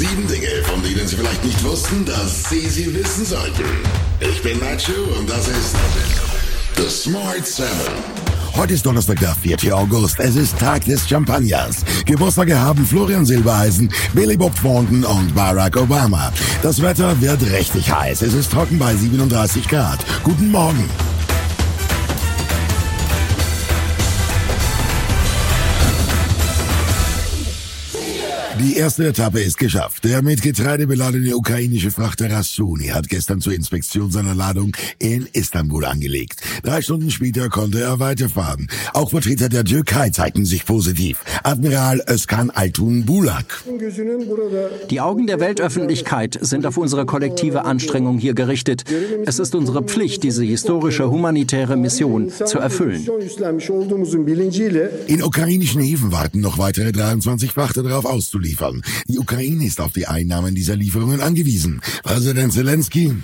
Sieben Dinge, von denen Sie vielleicht nicht wussten, dass Sie sie wissen sollten. Ich bin Nacho und das ist The Smart Seven. Heute ist Donnerstag, der 4. August. Es ist Tag des Champagners. Geburtstage haben Florian Silbereisen, Billy Bob Thornton und Barack Obama. Das Wetter wird richtig heiß. Es ist trocken bei 37 Grad. Guten Morgen. Die erste Etappe ist geschafft. Der mit Getreide beladene ukrainische Frachter Rassuni hat gestern zur Inspektion seiner Ladung in Istanbul angelegt. Drei Stunden später konnte er weiterfahren. Auch Vertreter der Türkei zeigten sich positiv. Admiral Özkan Altun Bulak. Die Augen der Weltöffentlichkeit sind auf unsere kollektive Anstrengung hier gerichtet. Es ist unsere Pflicht, diese historische humanitäre Mission zu erfüllen. In ukrainischen Häfen warten noch weitere 23 Frachter darauf auszuliefern. Die Ukraine ist auf die Einnahmen dieser Lieferungen angewiesen. Präsident Zelensky.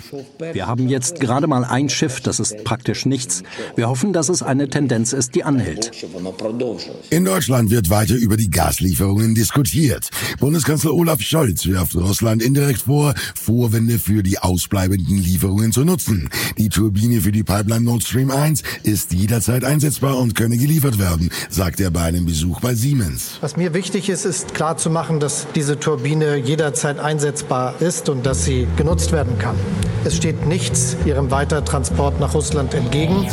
Wir haben jetzt gerade mal ein Schiff, das ist praktisch nichts. Wir hoffen, dass es eine Tendenz ist, die anhält. In Deutschland wird weiter über die Gaslieferungen diskutiert. Bundeskanzler Olaf Scholz wirft Russland indirekt vor, Vorwände für die ausbleibenden Lieferungen zu nutzen. Die Turbine für die Pipeline Nord Stream 1 ist jederzeit einsetzbar und könne geliefert werden, sagt er bei einem Besuch bei Siemens. Was mir wichtig ist, ist klar zu machen, dass diese Turbine jederzeit einsetzbar ist und dass sie genutzt werden kann. Es steht nichts ihrem Weitertransport nach Russland entgegen.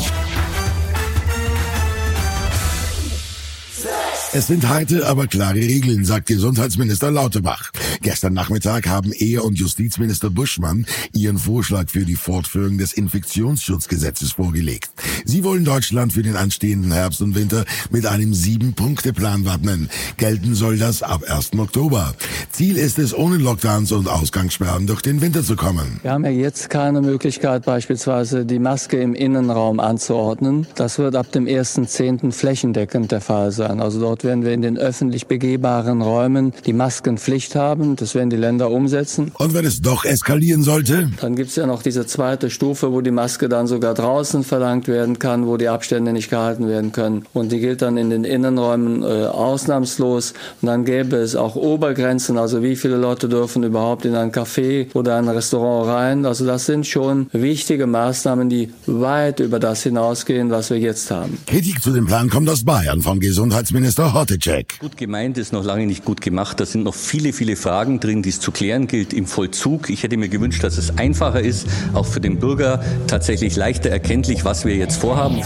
Es sind harte, aber klare Regeln, sagt Gesundheitsminister Lauterbach. Gestern Nachmittag haben Ehe- und Justizminister Buschmann ihren Vorschlag für die Fortführung des Infektionsschutzgesetzes vorgelegt. Sie wollen Deutschland für den anstehenden Herbst und Winter mit einem Sieben-Punkte-Plan wappnen. Gelten soll das ab 1. Oktober. Ziel ist es, ohne Lockdowns und Ausgangssperren durch den Winter zu kommen. Wir haben ja jetzt keine Möglichkeit, beispielsweise die Maske im Innenraum anzuordnen. Das wird ab dem 1.10. flächendeckend der Fall sein. Also dort werden wir in den öffentlich begehbaren Räumen die Maskenpflicht haben. Das werden die Länder umsetzen. Und wenn es doch eskalieren sollte? Dann gibt es ja noch diese zweite Stufe, wo die Maske dann sogar draußen verlangt werden kann, wo die Abstände nicht gehalten werden können. Und die gilt dann in den Innenräumen äh, ausnahmslos. Und dann gäbe es auch Obergrenzen, also wie viele Leute dürfen überhaupt in ein Café oder ein Restaurant rein. Also das sind schon wichtige Maßnahmen, die weit über das hinausgehen, was wir jetzt haben. Kritik zu dem Plan kommt aus Bayern von Gesundheitsminister Hottecek. Gut gemeint ist noch lange nicht gut gemacht. Da sind noch viele, viele Fragen drin, die es zu klären gilt im Vollzug. Ich hätte mir gewünscht, dass es einfacher ist, auch für den Bürger tatsächlich leichter erkenntlich, was wir jetzt vorhaben.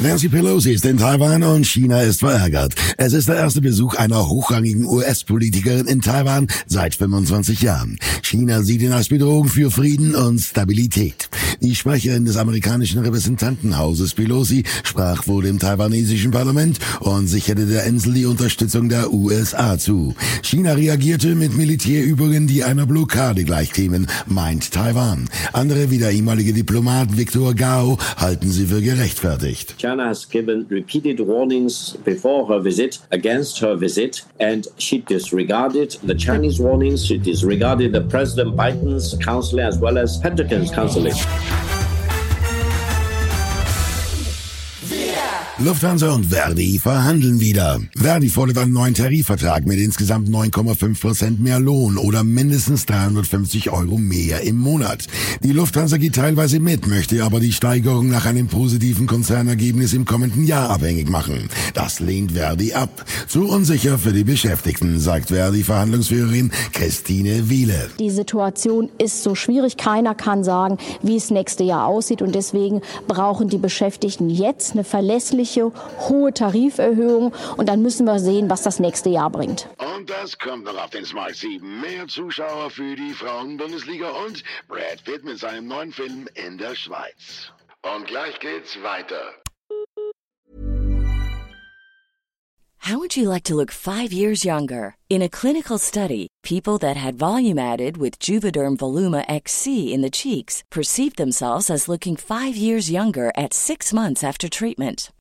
Nancy Pelosi ist in Taiwan und China ist verärgert. Es ist der erste Besuch einer hochrangigen US-Politikerin in Taiwan seit 25 Jahren. China sieht ihn als Bedrohung für Frieden und Stabilität. Die Sprecherin des amerikanischen Repräsentantenhauses Pelosi sprach vor dem taiwanesischen Parlament und sicherte der Insel die Unterstützung der USA zu. China reagierte mit Militärübungen, die einer Blockade gleichkämen, meint Taiwan. Andere wie der ehemalige Diplomat Victor Gao halten sie für gerechtfertigt. China has given repeated warnings before her visit against her visit, and she disregarded the Chinese warnings. She disregarded the President Biden's counseling as well as Pentagon's counseling. Lufthansa und Verdi verhandeln wieder. Verdi fordert einen neuen Tarifvertrag mit insgesamt 9,5 Prozent mehr Lohn oder mindestens 350 Euro mehr im Monat. Die Lufthansa geht teilweise mit, möchte aber die Steigerung nach einem positiven Konzernergebnis im kommenden Jahr abhängig machen. Das lehnt Verdi ab. Zu unsicher für die Beschäftigten, sagt Verdi-Verhandlungsführerin Christine Wiele. Die Situation ist so schwierig. Keiner kann sagen, wie es nächste Jahr aussieht. Und deswegen brauchen die Beschäftigten jetzt eine verlässliche jährliche hohe Tariferhöhung und dann müssen wir sehen, was das nächste Jahr bringt. Und das kommt noch auf den Smart 7. Mehr Zuschauer für die Frauen-Bundesliga und Brad Pitt mit seinem neuen Film in der Schweiz. Und gleich geht's weiter. How would you like to look five years younger? In a clinical study, people that had volume added with Juvederm Voluma XC in the cheeks perceived themselves as looking five years younger at six months after treatment.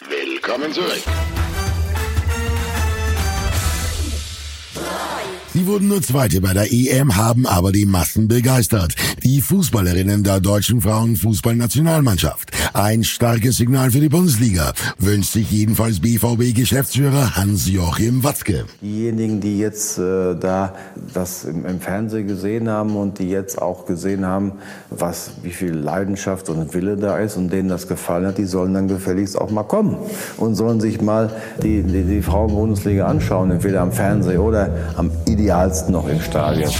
Willkommen zurück. Sie wurden nur Zweite bei der EM, haben aber die Massen begeistert. Die Fußballerinnen der deutschen Frauenfußballnationalmannschaft. Ein starkes Signal für die Bundesliga, wünscht sich jedenfalls BVB-Geschäftsführer Hans-Joachim Watzke. Diejenigen, die jetzt äh, da das im, im, Fernsehen gesehen haben und die jetzt auch gesehen haben, was, wie viel Leidenschaft und Wille da ist und denen das gefallen hat, die sollen dann gefälligst auch mal kommen und sollen sich mal die, die, die Frauen-Bundesliga anschauen, entweder am Fernsehen oder am idealsten noch im Stadion.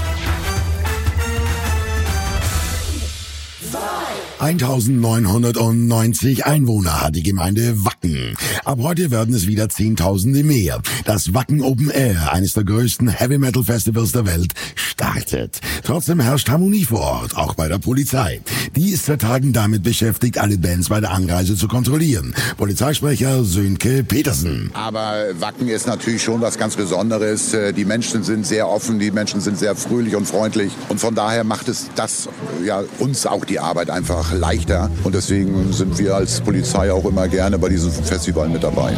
1990 Einwohner hat die Gemeinde Wacken. Ab heute werden es wieder Zehntausende mehr. Das Wacken Open Air, eines der größten Heavy Metal Festivals der Welt, startet. Trotzdem herrscht Harmonie vor Ort, auch bei der Polizei. Die ist seit Tagen damit beschäftigt, alle Bands bei der Anreise zu kontrollieren. Polizeisprecher Sönke Petersen. Aber Wacken ist natürlich schon was ganz Besonderes. Die Menschen sind sehr offen, die Menschen sind sehr fröhlich und freundlich. Und von daher macht es das ja uns auch die Arbeit einfach einfach leichter. Und deswegen sind wir als Polizei auch immer gerne bei diesem Festival mit dabei.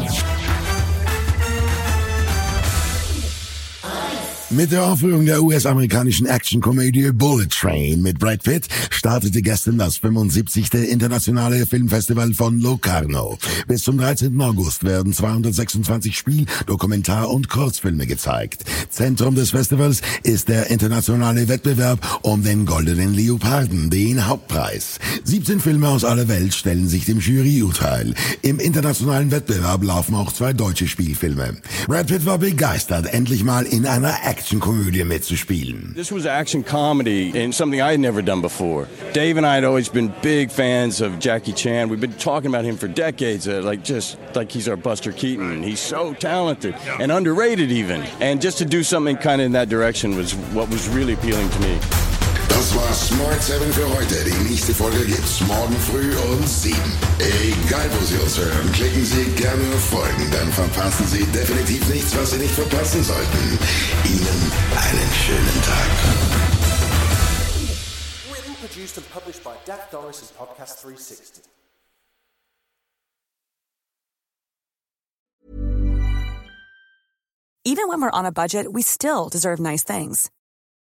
Mit der Aufführung der US-amerikanischen Action-Komödie Bullet Train mit Brad Pitt startete gestern das 75. internationale Filmfestival von Locarno. Bis zum 13. August werden 226 Spiel-, Dokumentar- und Kurzfilme gezeigt. Zentrum des Festivals ist der internationale Wettbewerb um den Goldenen Leoparden, den Hauptpreis. 17 Filme aus aller Welt stellen sich dem Juryurteil. Im internationalen Wettbewerb laufen auch zwei deutsche Spielfilme. Brad Pitt war begeistert, endlich mal in einer Action Actionkomödie mitzuspielen. This was action comedy and something I had never done before. Dave and I had always been big fans of Jackie Chan. We've been talking about him for decades, uh, like just like he's our Buster Keaton. He's so talented and underrated even. And just to do something kind of in that direction was what was really appealing to me. Das war Smart 7 für heute. Die nächste Folge gibt's morgen früh um 7. Egal, wo Sie uns hören, klicken Sie gerne auf Folgen, dann verpassen Sie definitiv nichts, was Sie nicht verpassen sollten. Ihnen einen schönen Tag. Written, produced, and published by Dak Doris and Podcast 360. Even when we're on a budget, we still deserve nice things.